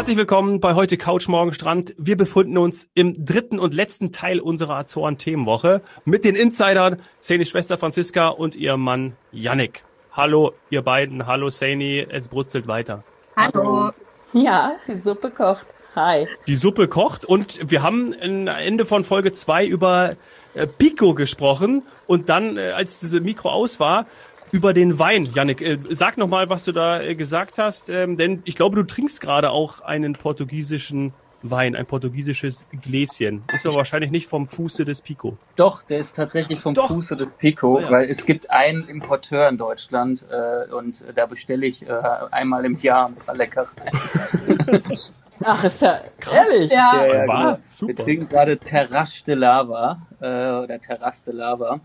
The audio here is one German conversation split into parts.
Herzlich willkommen bei heute Couch Morgen Strand. Wir befinden uns im dritten und letzten Teil unserer Azoren Themenwoche mit den Insidern Saini Schwester Franziska und ihr Mann Yannick. Hallo ihr beiden, hallo Saini, es brutzelt weiter. Hallo. Ja, die Suppe kocht. Hi. Die Suppe kocht und wir haben am Ende von Folge zwei über äh, Pico gesprochen und dann, äh, als das Mikro aus war, über den Wein. Janik, äh, sag noch mal, was du da äh, gesagt hast, ähm, denn ich glaube, du trinkst gerade auch einen portugiesischen Wein, ein portugiesisches Gläschen. Ist aber wahrscheinlich nicht vom Fuße des Pico. Doch, der ist tatsächlich vom Doch. Fuße des Pico, Ah, ja. weil es gibt einen Importeur in Deutschland äh, und da bestelle ich äh, einmal im Jahr ein paar Leckereien. Ach, ist ja ehrlich. Ja, Ja, ja, Wahr? genau. Super. Wir trinken gerade Terrasse de Lava äh, oder Terrasse de Lava.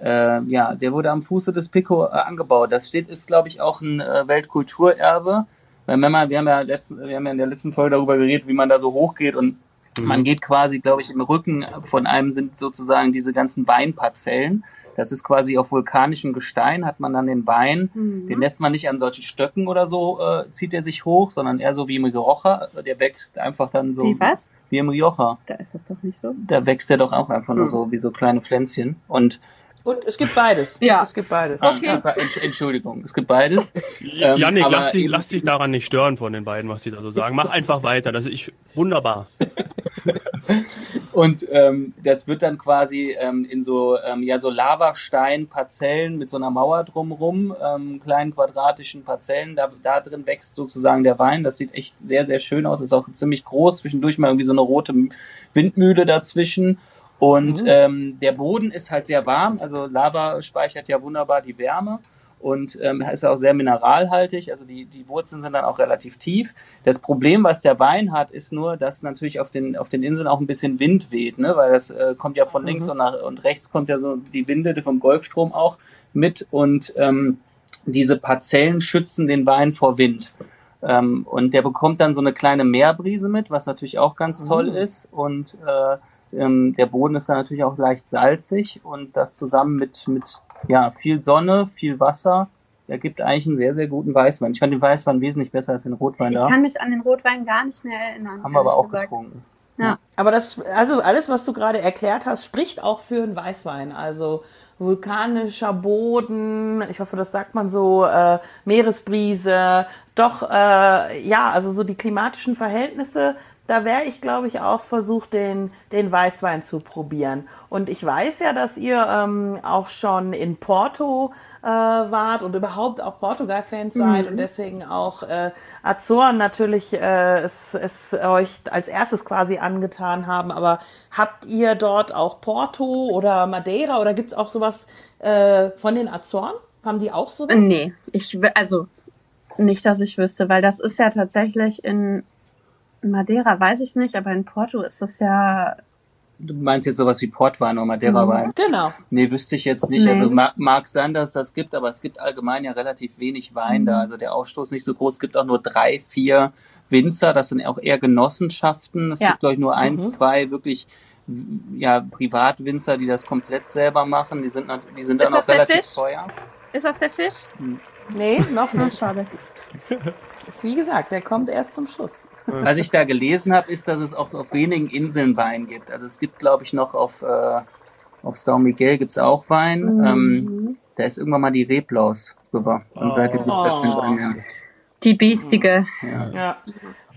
Äh, ja, der wurde am Fuße des Pico äh, angebaut. Das steht, ist, glaube ich, auch ein äh, Weltkulturerbe. Weil wenn man, wir haben ja letzten, wir haben ja in der letzten Folge darüber geredet, wie man da so hochgeht und man geht quasi, glaube ich, im Rücken von einem sind sozusagen diese ganzen Weinparzellen. Das ist quasi auf vulkanischem Gestein, hat man dann den Wein. Den lässt man nicht an solchen Stöcken oder so, äh, zieht er sich hoch, sondern eher so wie im Rioja. Der wächst einfach dann so. Wie was? Wie im Rioja. Da ist das doch nicht so. Da wächst er doch auch einfach nur Hm. so wie so kleine Pflänzchen. Und Und es gibt beides. Ja. Es gibt beides. Okay. Entsch- Entschuldigung, es gibt beides. Ähm, Janik, lass dich, eben- lass dich daran nicht stören von den beiden, was die da so sagen. Mach einfach weiter. Das ist ich, wunderbar. Und ähm, das wird dann quasi ähm, in so, ähm, ja, so Lavastein-Parzellen mit so einer Mauer drumrum, ähm, kleinen quadratischen Parzellen. Da, da drin wächst sozusagen der Wein. Das sieht echt sehr, sehr schön aus. Ist auch ziemlich groß. Zwischendurch mal irgendwie so eine rote Windmühle dazwischen. Und ähm, der Boden ist halt sehr warm. Also Lava speichert ja wunderbar die Wärme und ähm, ist auch sehr mineralhaltig. Also die, die Wurzeln sind dann auch relativ tief. Das Problem, was der Wein hat, ist nur, dass natürlich auf den, auf den Inseln auch ein bisschen Wind weht, ne? weil das äh, kommt ja von links und, nach, und rechts kommt ja so die Winde vom Golfstrom auch mit und ähm, diese Parzellen schützen den Wein vor Wind. Ähm, und der bekommt dann so eine kleine Meerbrise mit, was natürlich auch ganz toll ist. Und äh, ähm, der Boden ist dann natürlich auch leicht salzig und das zusammen mit, mit ja, viel Sonne, viel Wasser, ergibt eigentlich einen sehr, sehr guten Weißwein. Ich fand den Weißwein wesentlich besser als den Rotwein Ich da. kann mich an den Rotwein gar nicht mehr erinnern. Haben wir aber auch gesagt. getrunken. Aber das, also alles, was du gerade erklärt hast, spricht auch für einen Weißwein. Also vulkanischer Boden, ich hoffe, das sagt man so, äh, Meeresbrise, doch, äh, ja, also so die klimatischen Verhältnisse, da wäre ich, glaube ich, auch versucht, den, den Weißwein zu probieren. Und ich weiß ja, dass ihr ähm, auch schon in Porto äh, wart und überhaupt auch Portugal-Fans seid und deswegen auch äh, Azoren natürlich äh, es, es euch als erstes quasi angetan haben. Aber habt ihr dort auch Porto oder Madeira oder gibt's auch sowas äh, von den Azoren? Haben die auch sowas? Nee, ich, also nicht, dass ich wüsste, weil das ist ja tatsächlich in Madeira, weiß ich nicht, aber in Porto ist das ja. Du meinst jetzt sowas wie Portwein oder Madeira-Wein? Genau. Nee, wüsste ich jetzt nicht. Nee. Also mag, mag sein, dass das gibt, aber es gibt allgemein ja relativ wenig Wein da. Also der Ausstoß nicht so groß. Es gibt auch nur drei, vier Winzer. Das sind auch eher Genossenschaften. Es Ja. gibt, glaube ich, nur ein, Mhm. zwei wirklich ja, Privatwinzer, die das komplett selber machen. Die sind, die sind Ist dann auch das der relativ Fisch? teuer. Ist das der Fisch? Nee, noch nicht. schade. Wie gesagt, der kommt erst zum Schluss. Was ich da gelesen habe, ist, dass es auch auf wenigen Inseln Wein gibt. Also es gibt, glaube ich, noch auf, äh, auf São Miguel gibt's auch Wein. Mhm. Ähm, da ist irgendwann mal die Reblaus rüber. Und seitdem gibt's da keinen Oh. Wein mehr. Die biestige. Ja. Ja.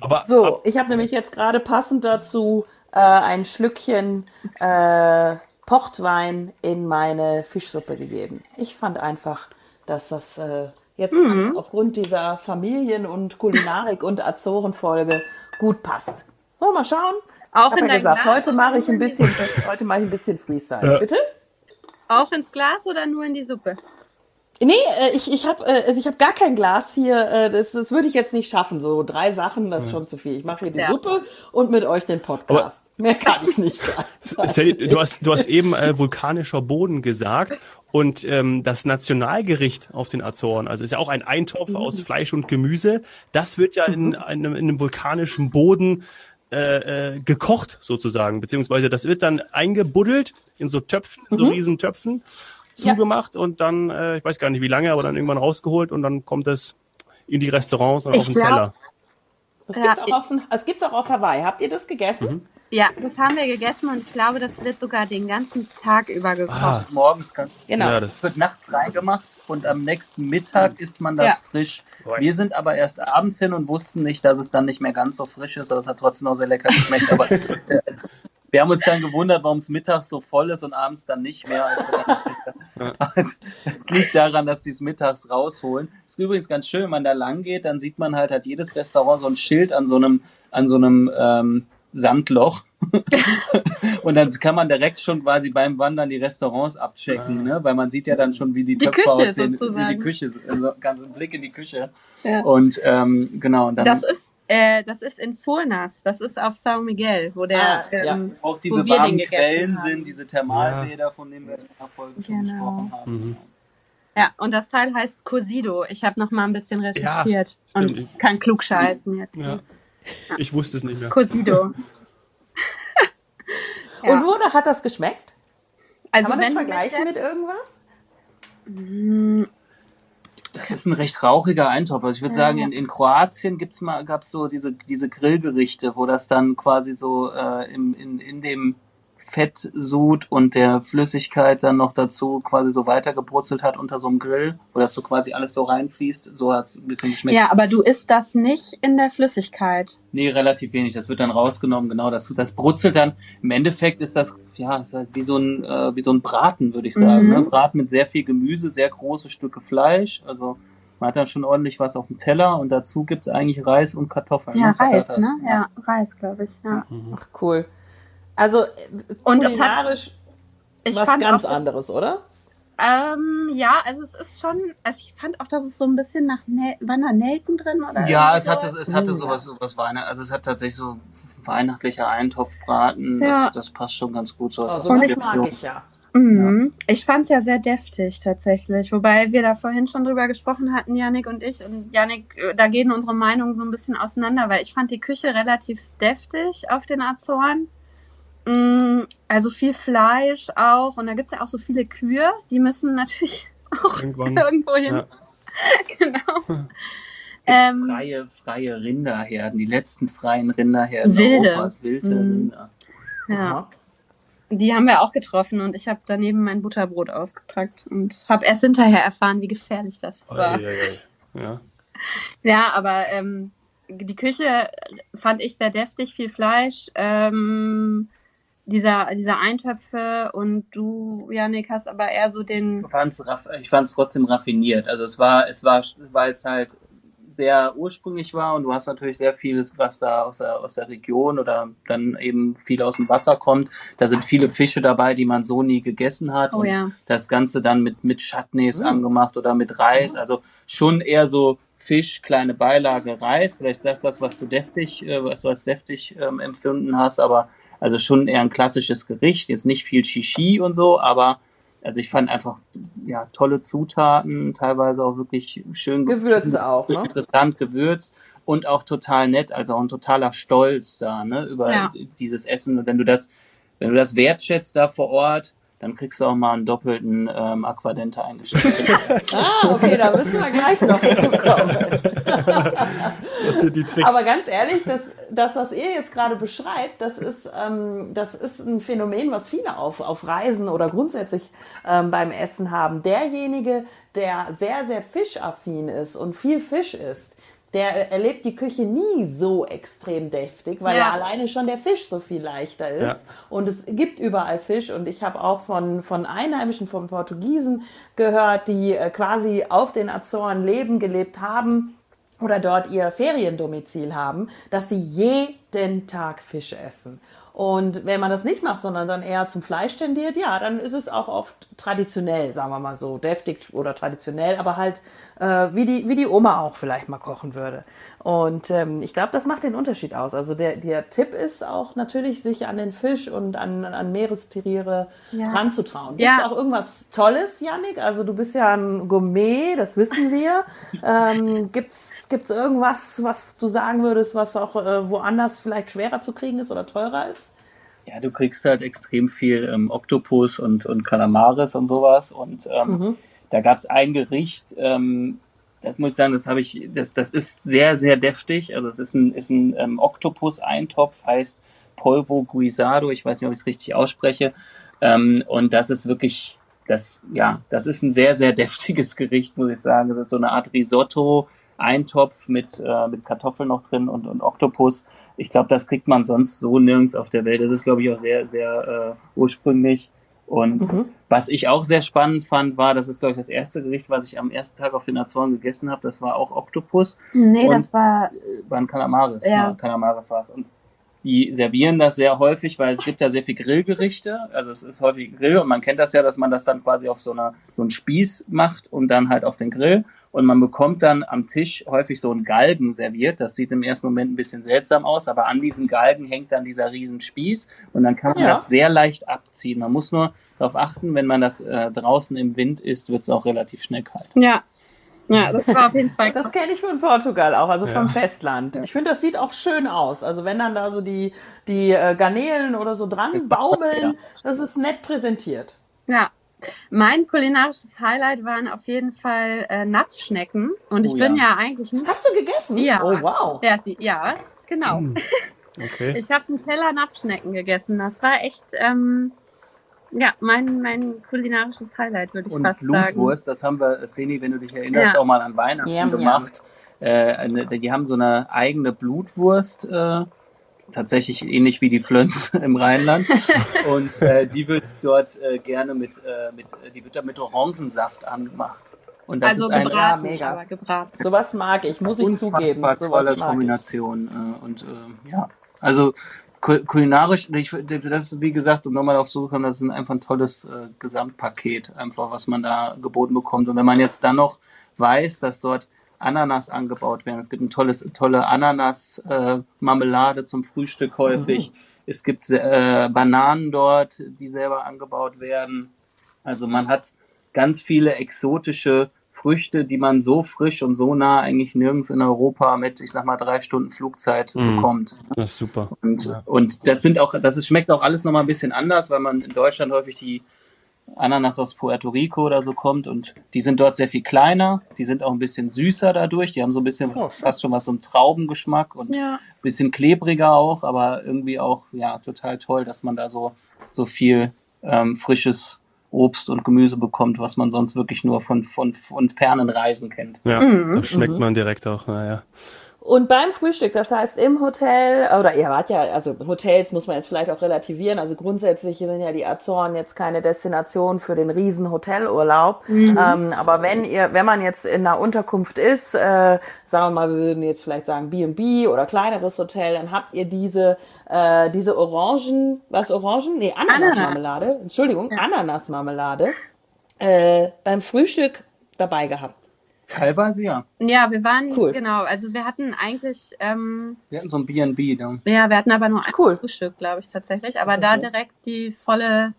Aber So, ich habe nämlich jetzt gerade passend dazu äh, ein Schlückchen äh, Portwein in meine Fischsuppe gegeben. Ich fand einfach, dass das äh, jetzt aufgrund dieser Familien- und Kulinarik- und Azorenfolge gut passt. So, mal schauen. Auch in ja dein gesagt, Glas heute mache ich ein bisschen, heute mache ich ein bisschen Freestyle. Ja. Bitte? Auch ins Glas oder nur in die Suppe? Nee, äh, ich, ich habe äh, also ich hab gar kein Glas hier. Äh, das, das würde ich jetzt nicht schaffen. So drei Sachen, das ist schon zu viel. Ich mache hier die Ja. Suppe und mit euch den Podcast. Mehr kann ich nicht. Sally, du hast, du hast eben äh, vulkanischer Boden gesagt und ähm, das Nationalgericht auf den Azoren, also ist ja auch ein Eintopf aus Fleisch und Gemüse, das wird ja in, einem, in einem vulkanischen Boden äh, äh, gekocht sozusagen, beziehungsweise das wird dann eingebuddelt in so Töpfen, in so riesen Töpfen, Ja. zugemacht und dann, äh, ich weiß gar nicht wie lange, aber dann irgendwann rausgeholt und dann kommt es in die Restaurants und Ich auf den glaub- Teller. Das Ja, gibt's auch auf, das gibt's auch auf Hawaii. Habt ihr das gegessen? Ja, das haben wir gegessen und ich glaube, das wird sogar den ganzen Tag über gekocht. Ah. Morgens kann, Genau. Ja, das das, wird nachts reingemacht und am nächsten Mittag isst man das Ja. frisch. Wir sind aber erst abends hin und wussten nicht, dass es dann nicht mehr ganz so frisch ist, aber es hat trotzdem noch sehr lecker geschmeckt. Aber äh, wir haben uns dann gewundert, warum es mittags so voll ist und abends dann nicht mehr. Als wir dann Es liegt daran, dass die es mittags rausholen. Es ist übrigens ganz schön, wenn man da lang geht, dann sieht man halt, hat jedes Restaurant so ein Schild an so einem, an so einem ähm, Sandloch. und dann kann man direkt schon quasi beim Wandern die Restaurants abchecken, ne? weil man sieht ja dann schon, wie die, Die Töpfe Küche aussehen, wie die sozusagen. Küche, also ganz ein Blick in die Küche. Ja. Und ähm, genau, und dann Das ist, äh, das ist in Furnas, das ist auf São Miguel, wo der Ah, ja. ähm, auch wo diese wir den warmen Quellen haben. sind, diese Thermalbäder, von denen wir in der Folge schon Genau. gesprochen haben. Mhm. Ja, und das Teil heißt Cosido. Ich habe noch mal ein bisschen recherchiert stimmt. und kann klug scheißen jetzt. ja. Ich wusste es nicht mehr. Cosido. Ja. Und wonach hat das geschmeckt? Also Kann man das vergleichen mit irgendwas? Das ist ein recht rauchiger Eintopf. Also ich würde Ja. sagen, in, in Kroatien gibt's mal, gab's so diese, diese Grillgerichte, wo das dann quasi so äh, im, in, in dem Fettsud und der Flüssigkeit dann noch dazu quasi so weitergebrutzelt hat unter so einem Grill, wo das so quasi alles so reinfließt. So hat's ein bisschen geschmeckt. Ja, aber du isst das nicht in der Flüssigkeit. Nee, relativ wenig. Das wird dann rausgenommen, genau. Das, das brutzelt dann. Im Endeffekt ist das, ja, ist halt wie so ein, äh, wie so ein Braten, würde ich sagen. Mhm. Ne? Braten mit sehr viel Gemüse, sehr große Stücke Fleisch. Also man hat dann schon ordentlich was auf dem Teller und dazu gibt's eigentlich Reis und Kartoffeln. Ja, ne? Reis, ne? Ja, Reis, glaube ich. Ja. Ach, cool. Also, Und es hat- kulinarisch Ich was fand ganz auch, anderes, oder? Ähm, ja, also es ist schon, also ich fand auch, dass es so ein bisschen nach Nel waren da Nelken drin oder Ja, es hatte, sowas? es hatte Ja. sowas, sowas Weihnacht, also es hat tatsächlich so weihnachtlicher Eintopfbraten. Ja. Das, das passt schon ganz gut so. Also, Und das ich mag ich ja. Mhm. Ich fand es ja sehr deftig tatsächlich, wobei wir da vorhin schon drüber gesprochen hatten, Janik und ich. Und Janik, äh, da gehen unsere Meinungen so ein bisschen auseinander, weil ich fand die Küche relativ deftig auf den Azoren. Mm, Also viel Fleisch auch. Und da gibt's ja auch so viele Kühe, die müssen natürlich auch Irgendwann. irgendwo hin. Ja. genau. Ähm, freie, freie Rinderherden, die letzten freien Rinderherden Wilde. Europas, wilde Mhm. Rinder. ja. Aha. Die haben wir auch getroffen und ich habe daneben mein Butterbrot ausgepackt und habe erst hinterher erfahren, wie gefährlich das war. Ei, ei. Ja. Ja, aber ähm, die Küche fand ich sehr deftig, viel Fleisch, ähm, dieser, dieser Eintöpfe und du, Janik, hast aber eher so den. Ich fand's, ich fand's trotzdem raffiniert. Also es war, es war, weil es halt sehr ursprünglich war und du hast natürlich sehr vieles, was da aus der, aus der Region oder dann eben viel aus dem Wasser kommt. Da sind viele Fische dabei, die man so nie gegessen hat. Oh und ja. das Ganze dann mit, mit Chutneys Mm. angemacht oder mit Reis. Also schon eher so Fisch, kleine Beilage, Reis. Vielleicht sagst du das, was du deftig, äh, was du als deftig ähm, empfunden hast, aber also schon eher ein klassisches Gericht. Jetzt nicht viel Shishi und so, aber also ich fand einfach ja tolle Zutaten, teilweise auch wirklich schön ge- Gewürze schön auch, ne? interessant gewürzt und auch total nett, also auch ein totaler Stolz da, ne, über Ja. dieses Essen. Und wenn du das, wenn du das wertschätzt da vor Ort, dann kriegst du auch mal einen doppelten ähm, Aquadente eingeschenkt. Ah, okay, da müssen wir gleich noch zukommen. Das sind die Tricks. Aber ganz ehrlich, das, das, was ihr jetzt gerade beschreibt, das ist, ähm, das ist ein Phänomen, was viele auf, auf Reisen oder grundsätzlich ähm, beim Essen haben. Derjenige, der sehr, sehr fischaffin ist und viel Fisch isst, der erlebt die Küche nie so extrem deftig, weil Ja. ja alleine schon der Fisch so viel leichter ist. Ja. Und es gibt überall Fisch. Und ich habe auch von, von Einheimischen, von Portugiesen gehört, die äh, quasi auf den Azoren leben, gelebt haben oder dort ihr Feriendomizil haben, dass sie jeden Tag Fisch essen. Und wenn man das nicht macht, sondern dann eher zum Fleisch tendiert, ja, dann ist es auch oft traditionell, sagen wir mal so, deftig oder traditionell, aber halt äh, wie, die, wie die Oma auch vielleicht mal kochen würde. Und ähm, ich glaube, das macht den Unterschied aus. Also der, der Tipp ist auch natürlich, sich an den Fisch und an, an Meerestiere Ja. ranzutrauen. Gibt es Ja. auch irgendwas Tolles, Yannick? Also du bist ja ein Gourmet, das wissen wir. ähm, gibt's gibt's irgendwas, was du sagen würdest, was auch äh, woanders vielleicht schwerer zu kriegen ist oder teurer ist? ja, du kriegst halt extrem viel ähm, Oktopus und, und Kalamaris und sowas. Und ähm, Mhm. da gab's ein Gericht, ähm, das muss ich sagen, das habe ich, das, das ist sehr, sehr deftig. Also es ist ein, ist ein ähm, Oktopus-Eintopf, heißt Polvo Guisado, ich weiß nicht, ob ich es richtig ausspreche. Ähm, und das ist wirklich, das, ja, das ist ein sehr, sehr deftiges Gericht, muss ich sagen. Das ist so eine Art Risotto, Eintopf mit, äh, mit Kartoffeln noch drin und, und Oktopus. Ich glaube, das kriegt man sonst so nirgends auf der Welt. Das ist, glaube ich, auch sehr, sehr äh, ursprünglich. Und mhm. was ich auch sehr spannend fand, war, das ist, glaube ich, das erste Gericht, was ich am ersten Tag auf den Azoren gegessen habe. Das war auch Oktopus. Nee, das war. Äh, war ein Kalamaris. Ja. ja Kalamaris war es. Und die servieren das sehr häufig, weil es gibt ja sehr viel Grillgerichte. Also es ist häufig Grill und man kennt das ja, dass man das dann quasi auf so einer so einen Spieß macht und dann halt auf den Grill und man bekommt dann am Tisch häufig so einen Galgen serviert. Das sieht im ersten Moment ein bisschen seltsam aus, aber an diesen Galgen hängt dann dieser Riesenspieß und dann kann man ja. das sehr leicht abziehen. Man muss nur darauf achten, wenn man das äh, draußen im Wind isst, wird es auch relativ schnell kalt. Ja. Ja, das war auf jeden Fall. Das kenne ich von Portugal auch, also ja. vom Festland. Ich finde, das sieht auch schön aus. Also wenn dann da so die, die äh, Garnelen oder so dran baumeln, ja. das ist nett präsentiert. Ja, mein kulinarisches Highlight waren auf jeden Fall äh, Napfschnecken. Und ich oh, bin ja. ja eigentlich nicht. Hast du gegessen? Ja. Oh, wow. Ja, sie, ja genau. Hm. Okay. Ich habe einen Teller Napfschnecken gegessen. Das war echt, ähm, ja, mein, mein kulinarisches Highlight, würde ich Und fast Blutwurst, sagen. Blutwurst, das haben wir, Seni, wenn du dich erinnerst, ja. auch mal an Weihnachten ja, gemacht. Ja. Äh, die haben so eine eigene Blutwurst. Äh, tatsächlich ähnlich wie die Flöns im Rheinland. Und äh, die wird dort äh, gerne mit, äh, mit, die wird da mit Orangensaft angemacht. Und das also ist ein gebraten, mega. aber gebraten. Sowas mag ich, muss ich zugeben. tolle Kombination. Äh, und äh, ja, also kulinarisch, ich, das ist wie gesagt, um nochmal auf so kommen, das ist einfach ein tolles äh, Gesamtpaket, einfach was man da geboten bekommt. Und wenn man jetzt dann noch weiß, dass dort Ananas angebaut werden. Es gibt eine tolles, tolle Ananas-Marmelade äh, zum Frühstück häufig. Mhm. Es gibt äh, Bananen dort, die selber angebaut werden. Also man hat ganz viele exotische Früchte, die man so frisch und so nah eigentlich nirgends in Europa mit, ich sag mal, drei Stunden Flugzeit mm, bekommt. Das ist super. Und, ja. und das sind auch, das ist, schmeckt auch alles nochmal ein bisschen anders, weil man in Deutschland häufig die Ananas aus Puerto Rico oder so kommt und die sind dort sehr viel kleiner, die sind auch ein bisschen süßer dadurch, die haben so ein bisschen was, oh, fast schon was so einen Traubengeschmack und ja. ein bisschen klebriger auch, aber irgendwie auch ja total toll, dass man da so so viel ähm, frisches Obst und Gemüse bekommt, was man sonst wirklich nur von von, von fernen Reisen kennt. Ja, mhm. das schmeckt mhm. man direkt auch, naja. Und beim Frühstück, das heißt im Hotel, oder ihr wart ja, also Hotels muss man jetzt vielleicht auch relativieren, also grundsätzlich sind ja die Azoren jetzt keine Destination für den riesen Hotelurlaub. Mhm. Ähm, aber wenn ihr, wenn man jetzt in einer Unterkunft ist, äh, sagen wir mal, wir würden jetzt vielleicht sagen B&B oder kleineres Hotel, dann habt ihr diese, äh, diese Orangen, was Orangen? Nee, Ananasmarmelade, Ananas. Entschuldigung, ja. Ananasmarmelade, äh, beim Frühstück dabei gehabt. Teilweise ja. Ja, wir waren, cool. genau, also wir hatten eigentlich. Ähm, wir hatten so ein BB, da. Ja, wir hatten aber nur ein cool. Frühstück, glaube ich, tatsächlich. Aber da so? direkt die volle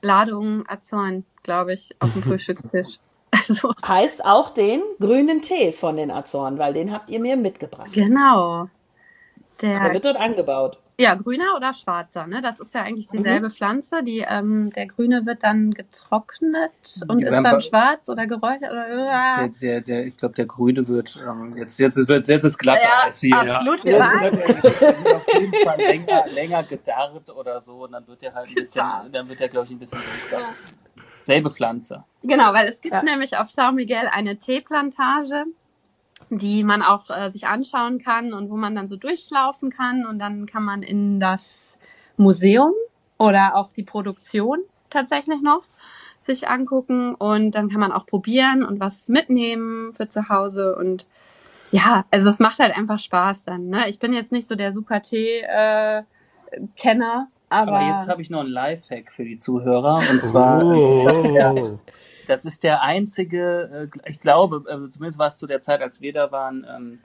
Ladung Azoren, glaube ich, auf dem Frühstückstisch. Also. Heißt auch den grünen Tee von den Azoren, weil den habt ihr mir mitgebracht. Genau. Der, Der wird dort angebaut. Ja, grüner oder schwarzer, ne? Das ist ja eigentlich dieselbe mhm. Pflanze. Die, ähm, der grüne wird dann getrocknet und die ist dann schwarz oder geräuchert oder äh. der, der, der, ich glaube, der grüne wird ähm, jetzt jetzt ist jetzt ist glatt ja, hier. Absolut, ja. Jetzt wird er auf jeden Fall länger, länger gedarrt oder so und dann wird er halt ein bisschen, dann wird er glaube ich ein bisschen dunkler. Selbe Pflanze. Genau, weil es gibt ja. nämlich auf São Miguel eine Teeplantage die man auch äh, sich anschauen kann und wo man dann so durchlaufen kann und dann kann man in das Museum oder auch die Produktion tatsächlich noch sich angucken und dann kann man auch probieren und was mitnehmen für zu Hause und ja, also es macht halt einfach Spaß dann. Ne? Ich bin jetzt nicht so der super Tee-Kenner, äh, aber, aber jetzt habe ich noch einen Lifehack für die Zuhörer und zwar oh das ist der einzige, äh, ich glaube, äh, zumindest war es zu der Zeit, als wir da waren, ähm,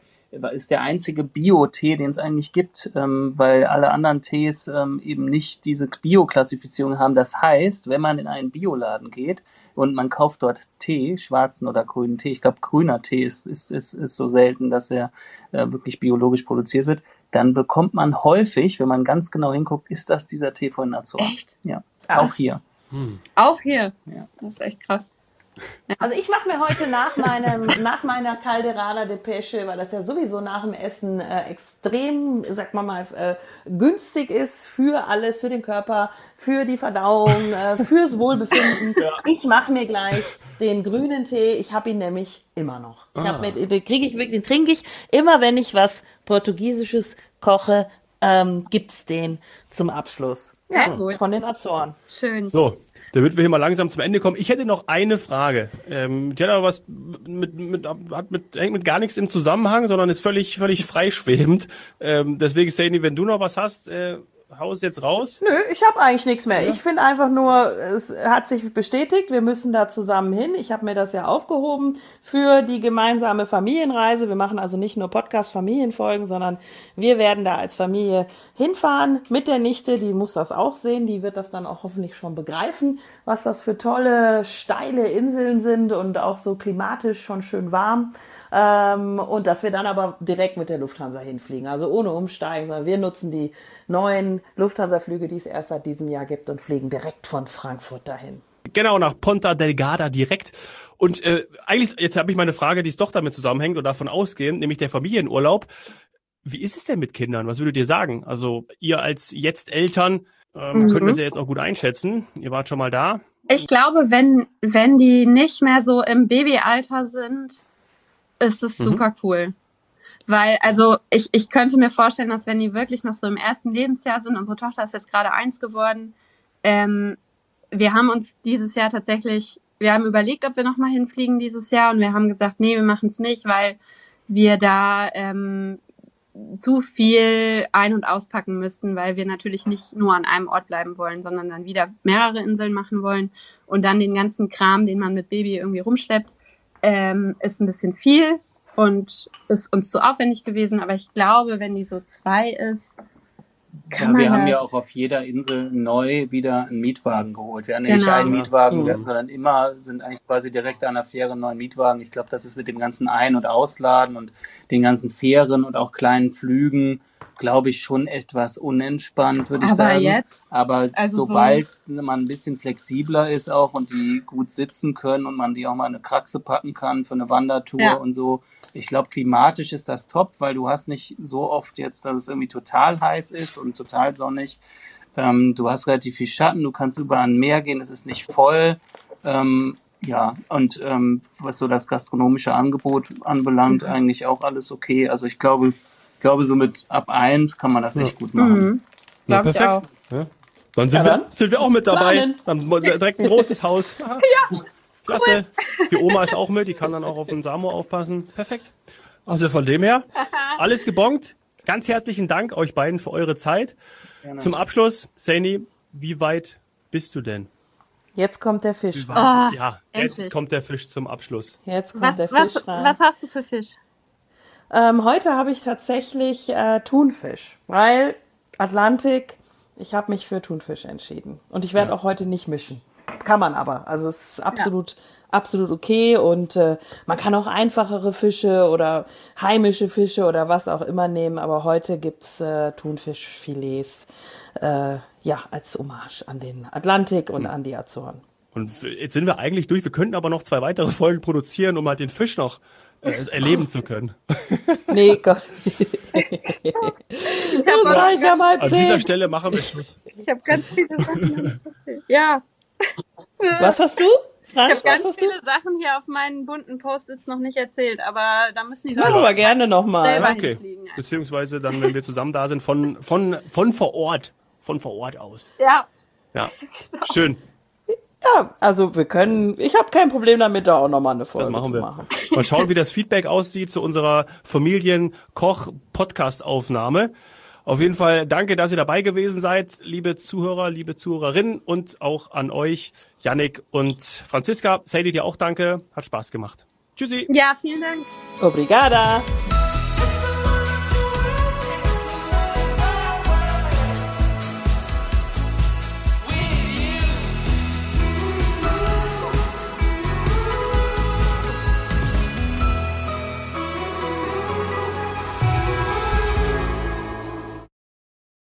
ist der einzige Bio-Tee, den es eigentlich gibt, ähm, weil alle anderen Tees ähm, eben nicht diese Bio-Klassifizierung haben. Das heißt, wenn man in einen Bioladen geht und man kauft dort Tee, schwarzen oder grünen Tee, ich glaube grüner Tee ist, ist, ist, ist so selten, dass er äh, wirklich biologisch produziert wird, dann bekommt man häufig, wenn man ganz genau hinguckt, ist das dieser Tee von Natur. Echt? Ja, auch hier. Hm. Auch hier. Ja. Das ist echt krass. Also ich mache mir heute nach meinem, nach meiner Calderada de Pesce, weil das ja sowieso nach dem Essen äh, extrem, sag mal mal, äh, günstig ist für alles, für den Körper, für die Verdauung, äh, fürs Wohlbefinden. Ich mache mir gleich den grünen Tee. Ich habe ihn nämlich immer noch. Ich hab mir, den kriege ich wirklich, den trinke ich immer, wenn ich was Portugiesisches koche, ähm, gibt's den zum Abschluss. Sehr gut. Von den Azoren. Schön. So, damit wir hier mal langsam zum Ende kommen. Ich hätte noch eine Frage. Ähm, die hat aber was mit, mit, hat mit, hängt mit gar nichts im Zusammenhang, sondern ist völlig, völlig freischwebend. Ähm, deswegen, Sadie, wenn du noch was hast, äh, haus jetzt raus. Nö, ich habe eigentlich nichts mehr. Ich finde einfach nur, es hat sich bestätigt, wir müssen da zusammen hin. Ich habe mir das ja aufgehoben für die gemeinsame Familienreise. Wir machen also nicht nur Podcast-Familienfolgen, sondern wir werden da als Familie hinfahren mit der Nichte. Die muss das auch sehen. Die wird das dann auch hoffentlich schon begreifen, was das für tolle, steile Inseln sind und auch so klimatisch schon schön warm. Ähm, und dass wir dann aber direkt mit der Lufthansa hinfliegen, also ohne umsteigen, sondern wir nutzen die neuen Lufthansa-Flüge, die es erst seit diesem Jahr gibt und fliegen direkt von Frankfurt dahin. Genau, nach Ponta Delgada direkt. Und äh, eigentlich, jetzt habe ich meine Frage, die es doch damit zusammenhängt und davon ausgehend, nämlich der Familienurlaub. Wie ist es denn mit Kindern? Was würdet ihr sagen? Also ihr als jetzt Eltern ähm, Mhm. könnt das ja jetzt auch gut einschätzen. Ihr wart schon mal da. Ich glaube, wenn, wenn die nicht mehr so im Babyalter sind, ist es Mhm. super cool. Weil, also ich, ich könnte mir vorstellen, dass wenn die wirklich noch so im ersten Lebensjahr sind, unsere Tochter ist jetzt gerade eins geworden, ähm, wir haben uns dieses Jahr tatsächlich, wir haben überlegt, ob wir nochmal hinfliegen dieses Jahr und wir haben gesagt, nee, wir machen es nicht, weil wir da ähm, zu viel ein- und auspacken müssten, weil wir natürlich nicht nur an einem Ort bleiben wollen, sondern dann wieder mehrere Inseln machen wollen und dann den ganzen Kram, den man mit Baby irgendwie rumschleppt, ähm, ist ein bisschen viel und ist uns zu aufwendig gewesen. Aber ich glaube, wenn die so zwei ist, kann Ja, man wir haben das. ja auch auf jeder Insel neu wieder einen Mietwagen geholt. Wir haben ja Genau. nicht einen Mietwagen, Mhm. sondern immer sind eigentlich quasi direkt an der Fähre einen neuen Mietwagen. Ich glaube, das ist mit dem ganzen Ein- und Ausladen und den ganzen Fähren und auch kleinen Flügen, glaube ich, schon etwas unentspannt, würde ich Aber sagen. jetzt, Aber also so- sobald man ein bisschen flexibler ist auch und die gut sitzen können und man die auch mal in eine Kraxe packen kann für eine Wandertour Ja. und so. Ich glaube, klimatisch ist das top, weil du hast nicht so oft jetzt, dass es irgendwie total heiß ist und total sonnig. Ähm, du hast relativ viel Schatten, du kannst über ein Meer gehen, es ist nicht voll. Ähm, ja, und ähm, was so das gastronomische Angebot anbelangt, eigentlich auch alles okay. Also ich glaube, ich glaube, so mit ab eins kann man das echt gut machen. mhm, Ja. Ja. Dann sind, Ja, wir, dann. sind wir auch mit dabei. Planen. Dann direkt ein großes Haus. ja. Klasse. Die Oma ist auch mit, die kann dann auch auf den Samo aufpassen. Perfekt. Also von dem her, alles gebongt. Ganz herzlichen Dank euch beiden für eure Zeit. Zum Abschluss, Saini, wie weit bist du denn? Jetzt kommt der Fisch. Oh, ja, jetzt endlich. kommt der Fisch zum Abschluss. Jetzt kommt Was, der Fisch was, rein. was hast du für Fisch? Ähm, heute habe ich tatsächlich äh, Thunfisch, weil Atlantik, ich habe mich für Thunfisch entschieden. Und ich werde auch heute nicht mischen. Kann man aber. Also es ist absolut, absolut okay. Und äh, man kann auch einfachere Fische oder heimische Fische oder was auch immer nehmen. Aber heute gibt's äh, Thunfischfilets, äh, ja, als Hommage an den Atlantik und an die Azoren. Und jetzt sind wir eigentlich durch. Wir könnten aber noch zwei weitere Folgen produzieren, um halt den Fisch noch erleben zu können. Nee, Gott. Ich So habe ich, wir haben halb An dieser. Stelle machen wir Schluss. ich hab ganz viele Sachen. Ja, Was hast du? ich Franz, habe was ganz hast du? viele Sachen hier auf meinen bunten Post-its noch nicht erzählt, aber da müssen die Leute Machen wir gerne nochmal. Okay. hinfliegen. Beziehungsweise dann, wenn wir zusammen da sind, von, von, von vor Ort. Von vor Ort aus. Ja, Ja. Schön. Ja, also wir können, ich habe kein Problem damit, da auch nochmal eine Folge Das machen zu wir. machen. Mal schauen, wie das Feedback aussieht zu unserer Familienkoch-Podcast-Aufnahme. Auf jeden Fall danke, dass ihr dabei gewesen seid, liebe Zuhörer, liebe Zuhörerinnen und auch an euch, Yannick und Franziska. Sadie, dir auch danke. Hat Spaß gemacht. Tschüssi. ja, vielen Dank. Obrigada.